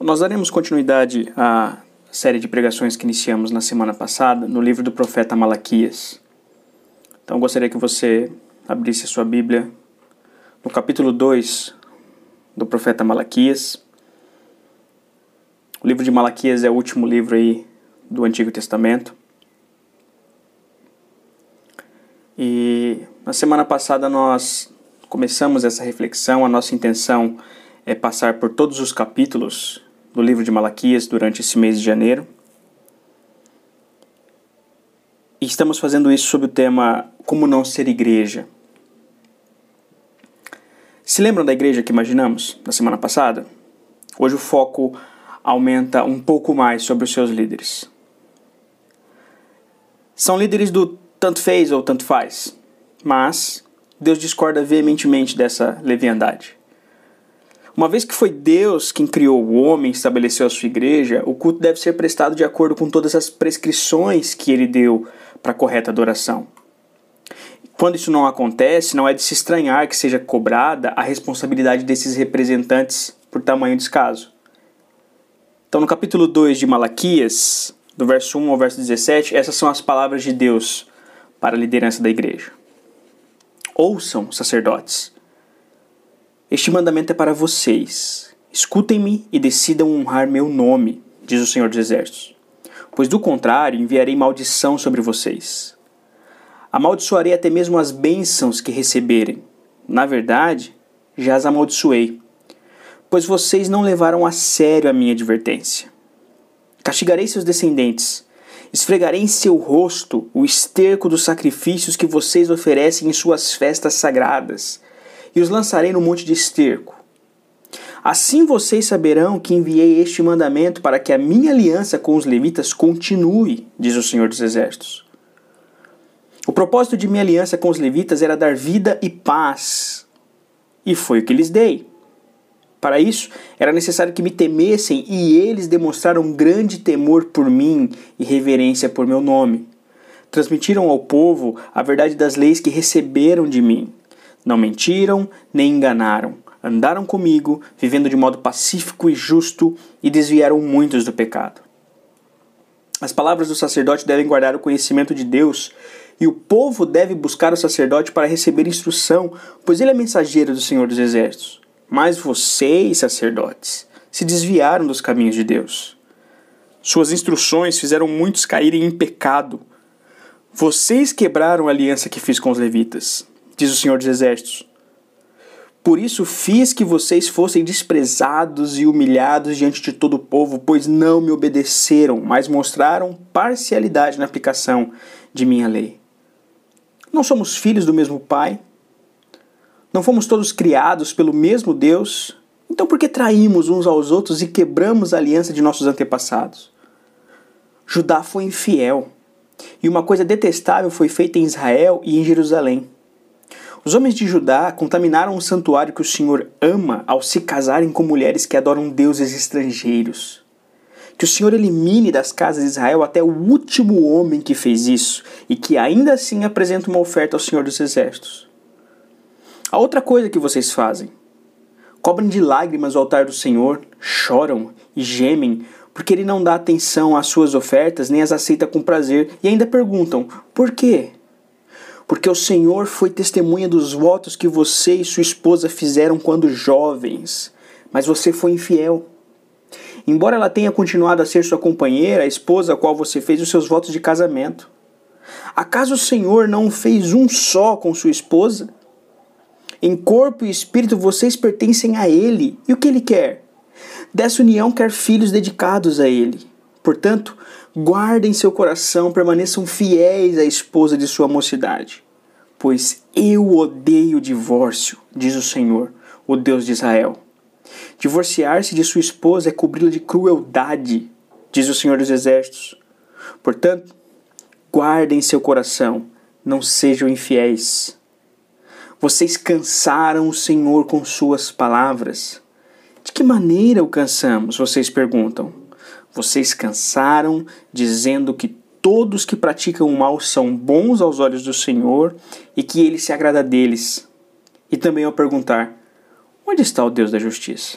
Nós daremos continuidade à série de pregações que iniciamos na semana passada no livro do profeta Malaquias. Então gostaria que você abrisse a sua Bíblia no capítulo 2 do profeta Malaquias. O livro de Malaquias é o último livro aí do Antigo Testamento. E na semana passada nós começamos essa reflexão, a nossa intenção é passar por todos os capítulos do livro de Malaquias durante esse mês de janeiro. E estamos fazendo isso sob o tema Como não ser igreja. Se lembram da igreja que imaginamos na semana passada? Hoje o foco aumenta um pouco mais sobre os seus líderes. São líderes do tanto fez ou tanto faz, mas Deus discorda veementemente dessa leviandade. Uma vez que foi Deus quem criou o homem e estabeleceu a sua igreja, o culto deve ser prestado de acordo com todas as prescrições que ele deu para a correta adoração. Quando isso não acontece, não é de se estranhar que seja cobrada a responsabilidade desses representantes por tamanho descaso. Então, no capítulo 2 de Malaquias, do verso 1 ao verso 17, essas são as palavras de Deus para a liderança da igreja. Ouçam, sacerdotes este mandamento é para vocês. Escutem-me e decidam honrar meu nome, diz o Senhor dos Exércitos. Pois do contrário, enviarei maldição sobre vocês. Amaldiçoarei até mesmo as bênçãos que receberem. Na verdade, já as amaldiçoei, pois vocês não levaram a sério a minha advertência. Castigarei seus descendentes, esfregarei em seu rosto o esterco dos sacrifícios que vocês oferecem em suas festas sagradas e os lançarei no monte de esterco. Assim vocês saberão que enviei este mandamento para que a minha aliança com os levitas continue, diz o Senhor dos Exércitos. O propósito de minha aliança com os levitas era dar vida e paz, e foi o que lhes dei. Para isso, era necessário que me temessem, e eles demonstraram grande temor por mim e reverência por meu nome. Transmitiram ao povo a verdade das leis que receberam de mim não mentiram nem enganaram. Andaram comigo, vivendo de modo pacífico e justo, e desviaram muitos do pecado. As palavras do sacerdote devem guardar o conhecimento de Deus, e o povo deve buscar o sacerdote para receber instrução, pois ele é mensageiro do Senhor dos Exércitos. Mas vocês, sacerdotes, se desviaram dos caminhos de Deus. Suas instruções fizeram muitos caírem em pecado. Vocês quebraram a aliança que fiz com os levitas diz o Senhor dos Exércitos. Por isso fiz que vocês fossem desprezados e humilhados diante de todo o povo, pois não me obedeceram, mas mostraram parcialidade na aplicação de minha lei. Não somos filhos do mesmo Pai? Não fomos todos criados pelo mesmo Deus? Então por que traímos uns aos outros e quebramos a aliança de nossos antepassados? Judá foi infiel, e uma coisa detestável foi feita em Israel e em Jerusalém. Os homens de Judá contaminaram o santuário que o Senhor ama ao se casarem com mulheres que adoram deuses estrangeiros. Que o Senhor elimine das casas de Israel até o último homem que fez isso e que ainda assim apresenta uma oferta ao Senhor dos Exércitos. A outra coisa que vocês fazem: cobrem de lágrimas o altar do Senhor, choram e gemem, porque ele não dá atenção às suas ofertas nem as aceita com prazer, e ainda perguntam: por quê? porque o Senhor foi testemunha dos votos que você e sua esposa fizeram quando jovens, mas você foi infiel. Embora ela tenha continuado a ser sua companheira, a esposa a qual você fez os seus votos de casamento. Acaso o Senhor não fez um só com sua esposa? Em corpo e espírito vocês pertencem a Ele. E o que Ele quer? Dessa união quer filhos dedicados a Ele. Portanto, guardem seu coração, permaneçam fiéis à esposa de sua mocidade. Pois eu odeio o divórcio, diz o Senhor, o Deus de Israel. Divorciar-se de sua esposa é cobri-la de crueldade, diz o Senhor dos Exércitos. Portanto, guardem seu coração, não sejam infiéis. Vocês cansaram o Senhor com suas palavras. De que maneira o cansamos? Vocês perguntam. Vocês cansaram dizendo que todos que praticam o mal são bons aos olhos do Senhor e que ele se agrada deles. E também ao perguntar: onde está o Deus da justiça?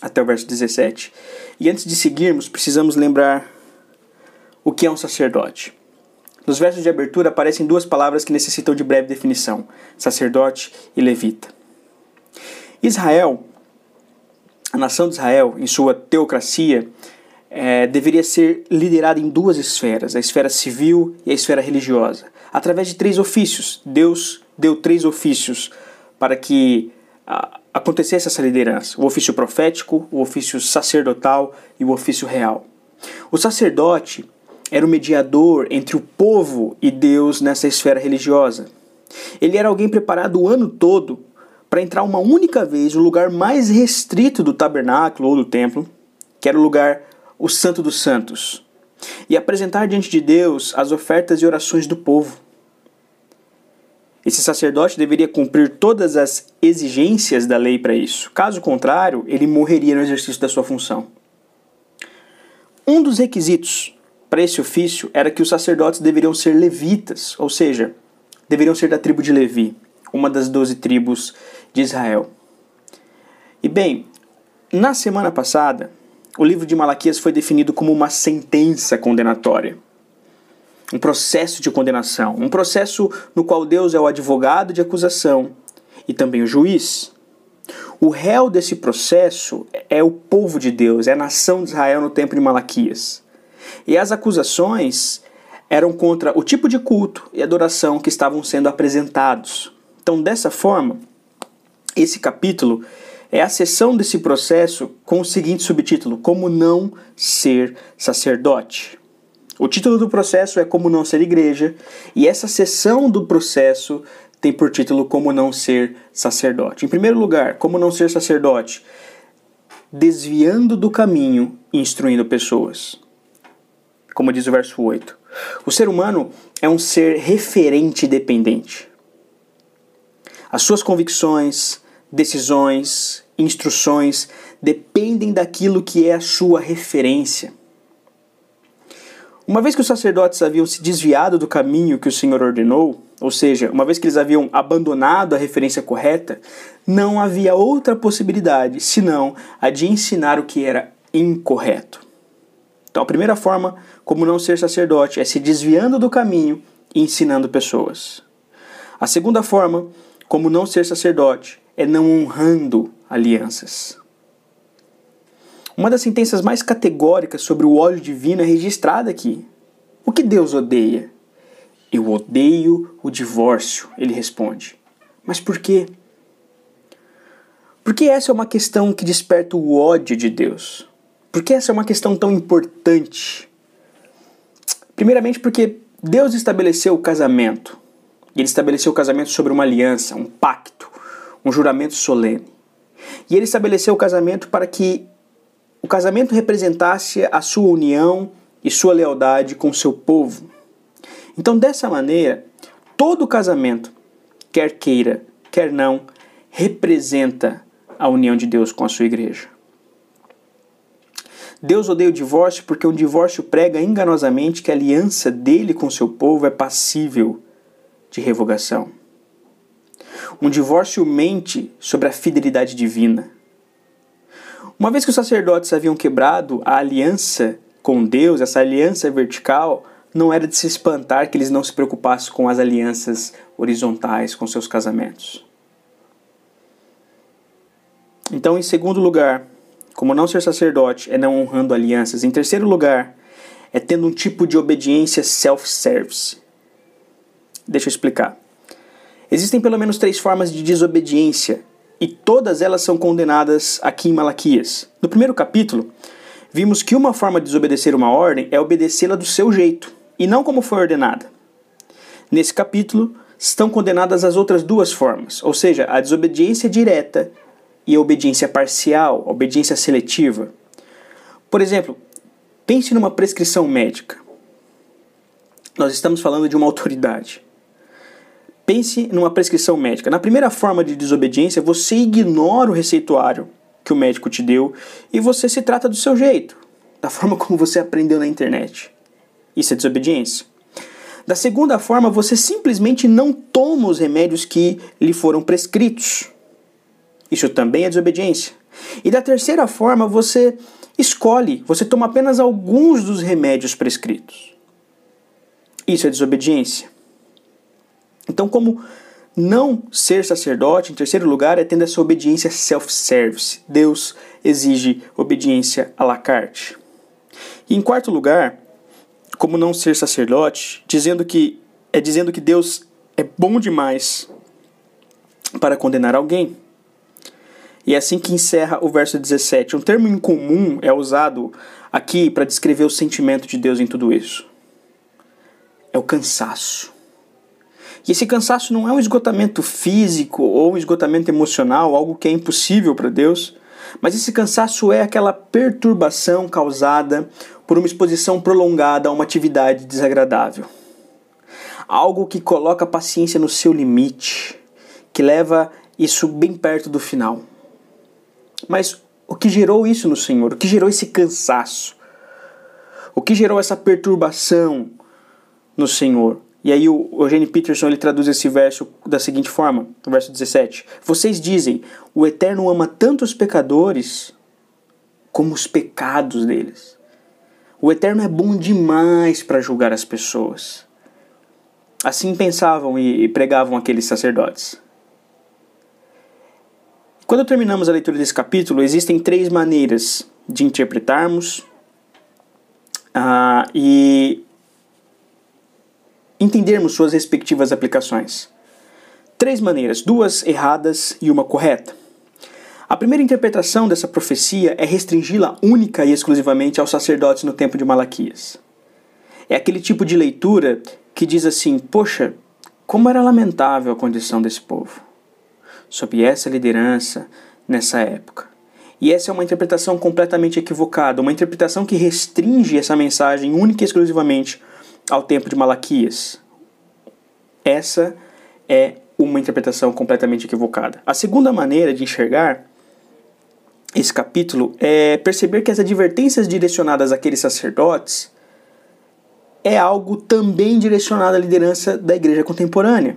Até o verso 17. E antes de seguirmos, precisamos lembrar o que é um sacerdote. Nos versos de abertura aparecem duas palavras que necessitam de breve definição: sacerdote e levita. Israel, a nação de Israel, em sua teocracia, é, deveria ser liderada em duas esferas: a esfera civil e a esfera religiosa. Através de três ofícios. Deus deu três ofícios para que a, acontecesse essa liderança: o ofício profético, o ofício sacerdotal e o ofício real. O sacerdote era o mediador entre o povo e Deus nessa esfera religiosa. Ele era alguém preparado o ano todo para entrar uma única vez no lugar mais restrito do tabernáculo ou do templo, que era o lugar, o Santo dos Santos, e apresentar diante de Deus as ofertas e orações do povo. Esse sacerdote deveria cumprir todas as exigências da lei para isso. Caso contrário, ele morreria no exercício da sua função. Um dos requisitos para esse ofício era que os sacerdotes deveriam ser levitas, ou seja, deveriam ser da tribo de Levi, uma das doze tribos de Israel. E bem, na semana passada, o livro de Malaquias foi definido como uma sentença condenatória. Um processo de condenação, um processo no qual Deus é o advogado de acusação e também o juiz. O réu desse processo é o povo de Deus, é a nação de Israel no tempo de Malaquias. E as acusações eram contra o tipo de culto e adoração que estavam sendo apresentados. Então, dessa forma, esse capítulo é a sessão desse processo com o seguinte subtítulo: Como não ser sacerdote. O título do processo é Como não ser igreja, e essa sessão do processo tem por título Como não ser sacerdote. Em primeiro lugar, como não ser sacerdote? Desviando do caminho instruindo pessoas como diz o verso 8. O ser humano é um ser referente dependente. As suas convicções, decisões, instruções dependem daquilo que é a sua referência. Uma vez que os sacerdotes haviam se desviado do caminho que o Senhor ordenou, ou seja, uma vez que eles haviam abandonado a referência correta, não havia outra possibilidade senão a de ensinar o que era incorreto. Então, a primeira forma como não ser sacerdote é se desviando do caminho e ensinando pessoas. A segunda forma como não ser sacerdote é não honrando alianças. Uma das sentenças mais categóricas sobre o óleo divino é registrada aqui. O que Deus odeia? Eu odeio o divórcio, ele responde. Mas por quê? Porque essa é uma questão que desperta o ódio de Deus. Por que essa é uma questão tão importante? Primeiramente, porque Deus estabeleceu o casamento. E ele estabeleceu o casamento sobre uma aliança, um pacto, um juramento solene. E ele estabeleceu o casamento para que o casamento representasse a sua união e sua lealdade com o seu povo. Então, dessa maneira, todo casamento, quer queira, quer não, representa a união de Deus com a sua igreja. Deus odeia o divórcio porque o divórcio prega enganosamente que a aliança dele com seu povo é passível de revogação. Um divórcio mente sobre a fidelidade divina. Uma vez que os sacerdotes haviam quebrado a aliança com Deus, essa aliança vertical, não era de se espantar que eles não se preocupassem com as alianças horizontais, com seus casamentos. Então, em segundo lugar, como não ser sacerdote é não honrando alianças. Em terceiro lugar, é tendo um tipo de obediência self-service. Deixa eu explicar. Existem pelo menos três formas de desobediência e todas elas são condenadas aqui em Malaquias. No primeiro capítulo, vimos que uma forma de desobedecer uma ordem é obedecê-la do seu jeito e não como foi ordenada. Nesse capítulo, estão condenadas as outras duas formas, ou seja, a desobediência direta e obediência parcial, obediência seletiva. Por exemplo, pense numa prescrição médica. Nós estamos falando de uma autoridade. Pense numa prescrição médica. Na primeira forma de desobediência, você ignora o receituário que o médico te deu e você se trata do seu jeito. da forma como você aprendeu na internet. Isso é desobediência. Da segunda forma, você simplesmente não toma os remédios que lhe foram prescritos. Isso também é desobediência. E da terceira forma, você escolhe, você toma apenas alguns dos remédios prescritos. Isso é desobediência. Então, como não ser sacerdote, em terceiro lugar, é tendo essa obediência self-service. Deus exige obediência à la carte. E em quarto lugar, como não ser sacerdote, dizendo que é dizendo que Deus é bom demais para condenar alguém. E é assim que encerra o verso 17. Um termo incomum é usado aqui para descrever o sentimento de Deus em tudo isso. É o cansaço. E esse cansaço não é um esgotamento físico ou um esgotamento emocional, algo que é impossível para Deus, mas esse cansaço é aquela perturbação causada por uma exposição prolongada a uma atividade desagradável. Algo que coloca a paciência no seu limite, que leva isso bem perto do final. Mas o que gerou isso no Senhor? O que gerou esse cansaço? O que gerou essa perturbação no Senhor? E aí o Eugene Peterson ele traduz esse verso da seguinte forma, no verso 17: Vocês dizem, o Eterno ama tanto os pecadores como os pecados deles. O Eterno é bom demais para julgar as pessoas. Assim pensavam e pregavam aqueles sacerdotes. Quando terminamos a leitura desse capítulo, existem três maneiras de interpretarmos uh, e entendermos suas respectivas aplicações. Três maneiras, duas erradas e uma correta. A primeira interpretação dessa profecia é restringi-la única e exclusivamente aos sacerdotes no tempo de Malaquias. É aquele tipo de leitura que diz assim: Poxa, como era lamentável a condição desse povo, sob essa liderança nessa época. E essa é uma interpretação completamente equivocada, uma interpretação que restringe essa mensagem única e exclusivamente ao tempo de Malaquias. Essa é uma interpretação completamente equivocada. A segunda maneira de enxergar esse capítulo é perceber que as advertências direcionadas àqueles sacerdotes é algo também direcionado à liderança da igreja contemporânea.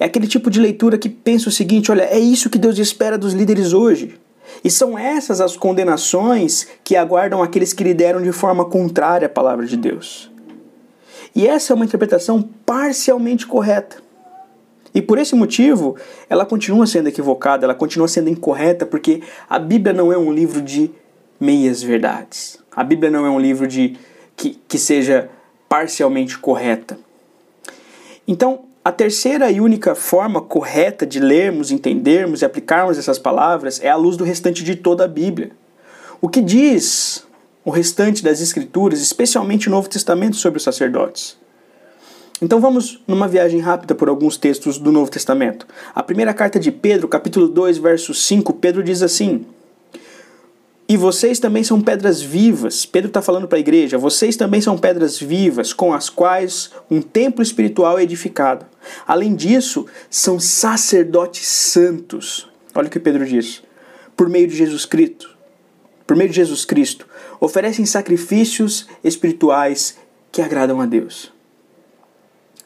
É aquele tipo de leitura que pensa o seguinte: olha, é isso que Deus espera dos líderes hoje. E são essas as condenações que aguardam aqueles que lideram de forma contrária à palavra de Deus. E essa é uma interpretação parcialmente correta. E por esse motivo, ela continua sendo equivocada, ela continua sendo incorreta, porque a Bíblia não é um livro de meias verdades. A Bíblia não é um livro de que, que seja parcialmente correta. Então, a terceira e única forma correta de lermos, entendermos e aplicarmos essas palavras é à luz do restante de toda a Bíblia. O que diz o restante das Escrituras, especialmente o Novo Testamento, sobre os sacerdotes. Então vamos numa viagem rápida por alguns textos do Novo Testamento. A primeira carta de Pedro, capítulo 2, verso 5, Pedro diz assim: E vocês também são pedras vivas. Pedro está falando para a igreja: vocês também são pedras vivas, com as quais um templo espiritual é edificado. Além disso, são sacerdotes santos. Olha o que Pedro diz: por meio de Jesus Cristo. Por meio de Jesus Cristo, oferecem sacrifícios espirituais que agradam a Deus.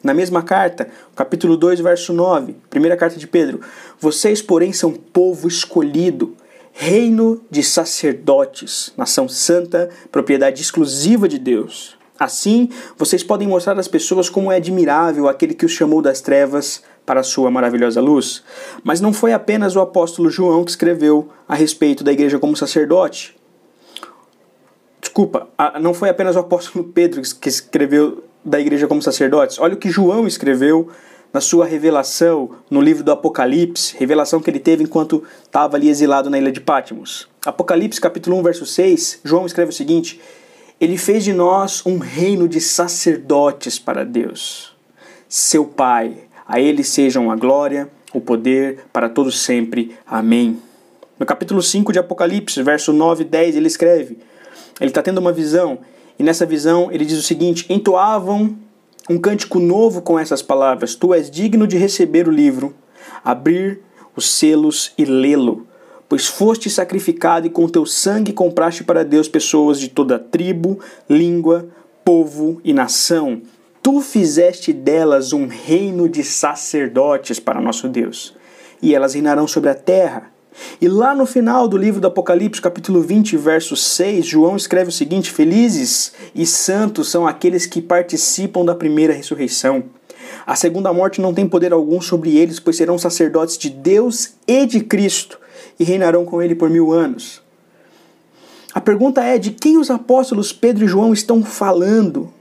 Na mesma carta, capítulo 2, verso 9, primeira carta de Pedro: Vocês, porém, são povo escolhido, reino de sacerdotes, nação santa, propriedade exclusiva de Deus. Assim, vocês podem mostrar às pessoas como é admirável aquele que os chamou das trevas para a sua maravilhosa luz. Mas não foi apenas o apóstolo João que escreveu a respeito da igreja como sacerdote. Desculpa, não foi apenas o apóstolo Pedro que escreveu da igreja como sacerdotes. Olha o que João escreveu na sua revelação no livro do Apocalipse, revelação que ele teve enquanto estava ali exilado na ilha de Patmos. Apocalipse capítulo 1, verso 6, João escreve o seguinte: Ele fez de nós um reino de sacerdotes para Deus, seu Pai. A ele sejam a glória, o poder para todos sempre. Amém. No capítulo 5 de Apocalipse, verso 9 e 10, ele escreve: ele está tendo uma visão, e nessa visão ele diz o seguinte: entoavam um cântico novo com essas palavras: Tu és digno de receber o livro, abrir os selos e lê-lo, pois foste sacrificado e com teu sangue compraste para Deus pessoas de toda tribo, língua, povo e nação. Tu fizeste delas um reino de sacerdotes para nosso Deus, e elas reinarão sobre a terra. E lá no final do livro do Apocalipse, capítulo 20, verso 6, João escreve o seguinte: Felizes e santos são aqueles que participam da primeira ressurreição. A segunda morte não tem poder algum sobre eles, pois serão sacerdotes de Deus e de Cristo e reinarão com ele por mil anos. A pergunta é: de quem os apóstolos Pedro e João estão falando?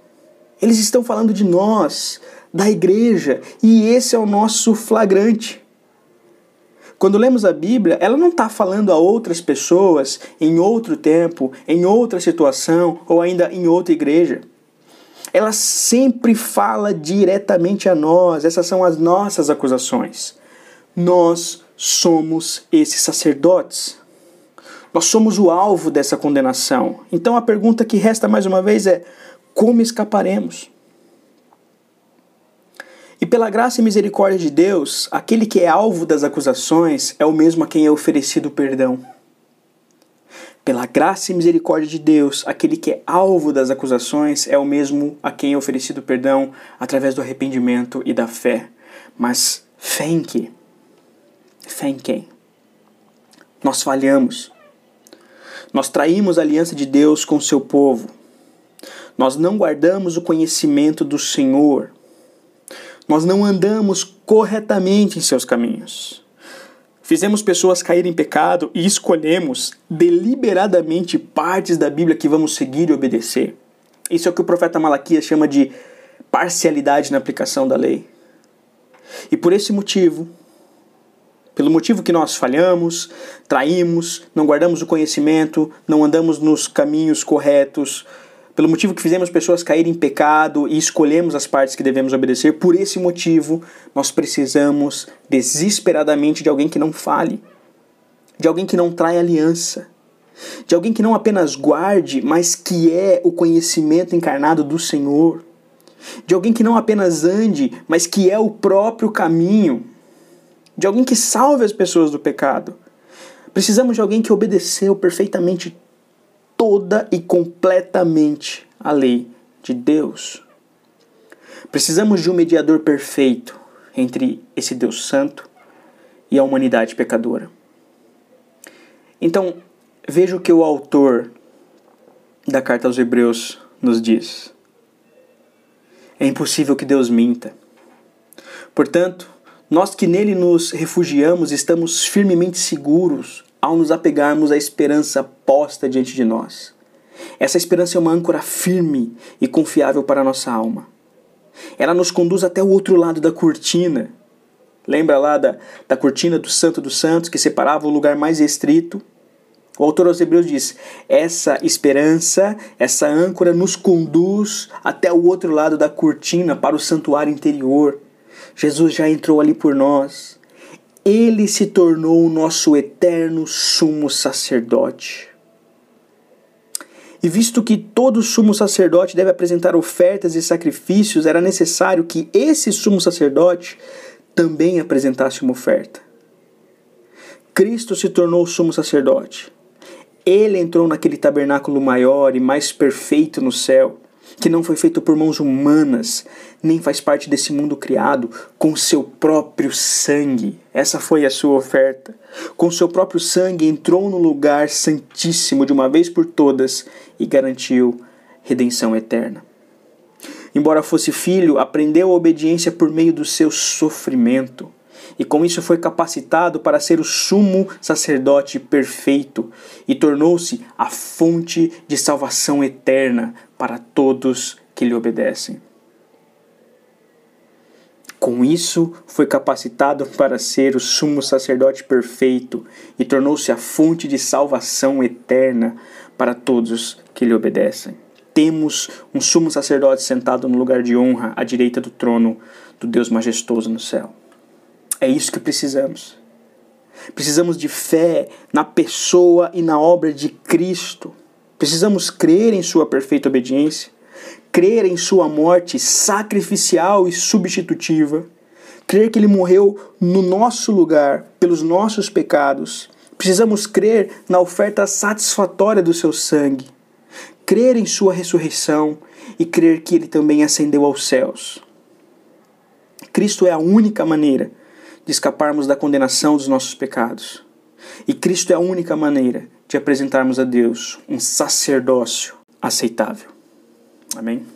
Eles estão falando de nós, da igreja, e esse é o nosso flagrante. Quando lemos a Bíblia, ela não está falando a outras pessoas em outro tempo, em outra situação ou ainda em outra igreja. Ela sempre fala diretamente a nós, essas são as nossas acusações. Nós somos esses sacerdotes. Nós somos o alvo dessa condenação. Então a pergunta que resta mais uma vez é: como escaparemos? E pela graça e misericórdia de Deus, aquele que é alvo das acusações é o mesmo a quem é oferecido perdão. Pela graça e misericórdia de Deus, aquele que é alvo das acusações é o mesmo a quem é oferecido perdão através do arrependimento e da fé. Mas fé em quê? Fé em quem? Nós falhamos. Nós traímos a aliança de Deus com o seu povo. Nós não guardamos o conhecimento do Senhor. Nós não andamos corretamente em seus caminhos. Fizemos pessoas caírem em pecado e escolhemos deliberadamente partes da Bíblia que vamos seguir e obedecer. Isso é o que o profeta Malaquias chama de parcialidade na aplicação da lei. E por esse motivo, pelo motivo que nós falhamos, traímos, não guardamos o conhecimento, não andamos nos caminhos corretos, pelo motivo que fizemos pessoas caírem em pecado e escolhemos as partes que devemos obedecer, por esse motivo nós precisamos desesperadamente de alguém que não fale, de alguém que não traia aliança, de alguém que não apenas guarde, mas que é o conhecimento encarnado do Senhor, de alguém que não apenas ande, mas que é o próprio caminho de alguém que salve as pessoas do pecado. Precisamos de alguém que obedeceu perfeitamente toda e completamente a lei de Deus. Precisamos de um mediador perfeito entre esse Deus Santo e a humanidade pecadora. Então, veja o que o autor da carta aos Hebreus nos diz. É impossível que Deus minta. Portanto, nós que nele nos refugiamos estamos firmemente seguros ao nos apegarmos à esperança posta diante de nós. Essa esperança é uma âncora firme e confiável para a nossa alma. Ela nos conduz até o outro lado da cortina. Lembra lá da, da cortina do Santo dos Santos que separava o lugar mais restrito? O autor aos Hebreus diz: essa esperança, essa âncora nos conduz até o outro lado da cortina para o santuário interior, Jesus já entrou ali por nós. Ele se tornou o nosso eterno sumo sacerdote. E visto que todo sumo sacerdote deve apresentar ofertas e sacrifícios, era necessário que esse sumo sacerdote também apresentasse uma oferta. Cristo se tornou sumo sacerdote. Ele entrou naquele tabernáculo maior e mais perfeito no céu que não foi feito por mãos humanas, nem faz parte desse mundo criado, com seu próprio sangue. Essa foi a sua oferta. Com seu próprio sangue entrou no lugar santíssimo de uma vez por todas e garantiu redenção eterna. Embora fosse filho, aprendeu a obediência por meio do seu sofrimento e com isso foi capacitado para ser o sumo sacerdote perfeito e tornou-se a fonte de salvação eterna para todos que lhe obedecem. Com isso, foi capacitado para ser o sumo sacerdote perfeito e tornou-se a fonte de salvação eterna para todos que lhe obedecem. Temos um sumo sacerdote sentado no lugar de honra à direita do trono do Deus majestoso no céu. É isso que precisamos. Precisamos de fé na pessoa e na obra de Cristo. Precisamos crer em Sua perfeita obediência, crer em Sua morte sacrificial e substitutiva, crer que Ele morreu no nosso lugar, pelos nossos pecados. Precisamos crer na oferta satisfatória do seu sangue, crer em sua ressurreição e crer que ele também ascendeu aos céus. Cristo é a única maneira de escaparmos da condenação dos nossos pecados. E Cristo é a única maneira de apresentarmos a Deus um sacerdócio aceitável. Amém?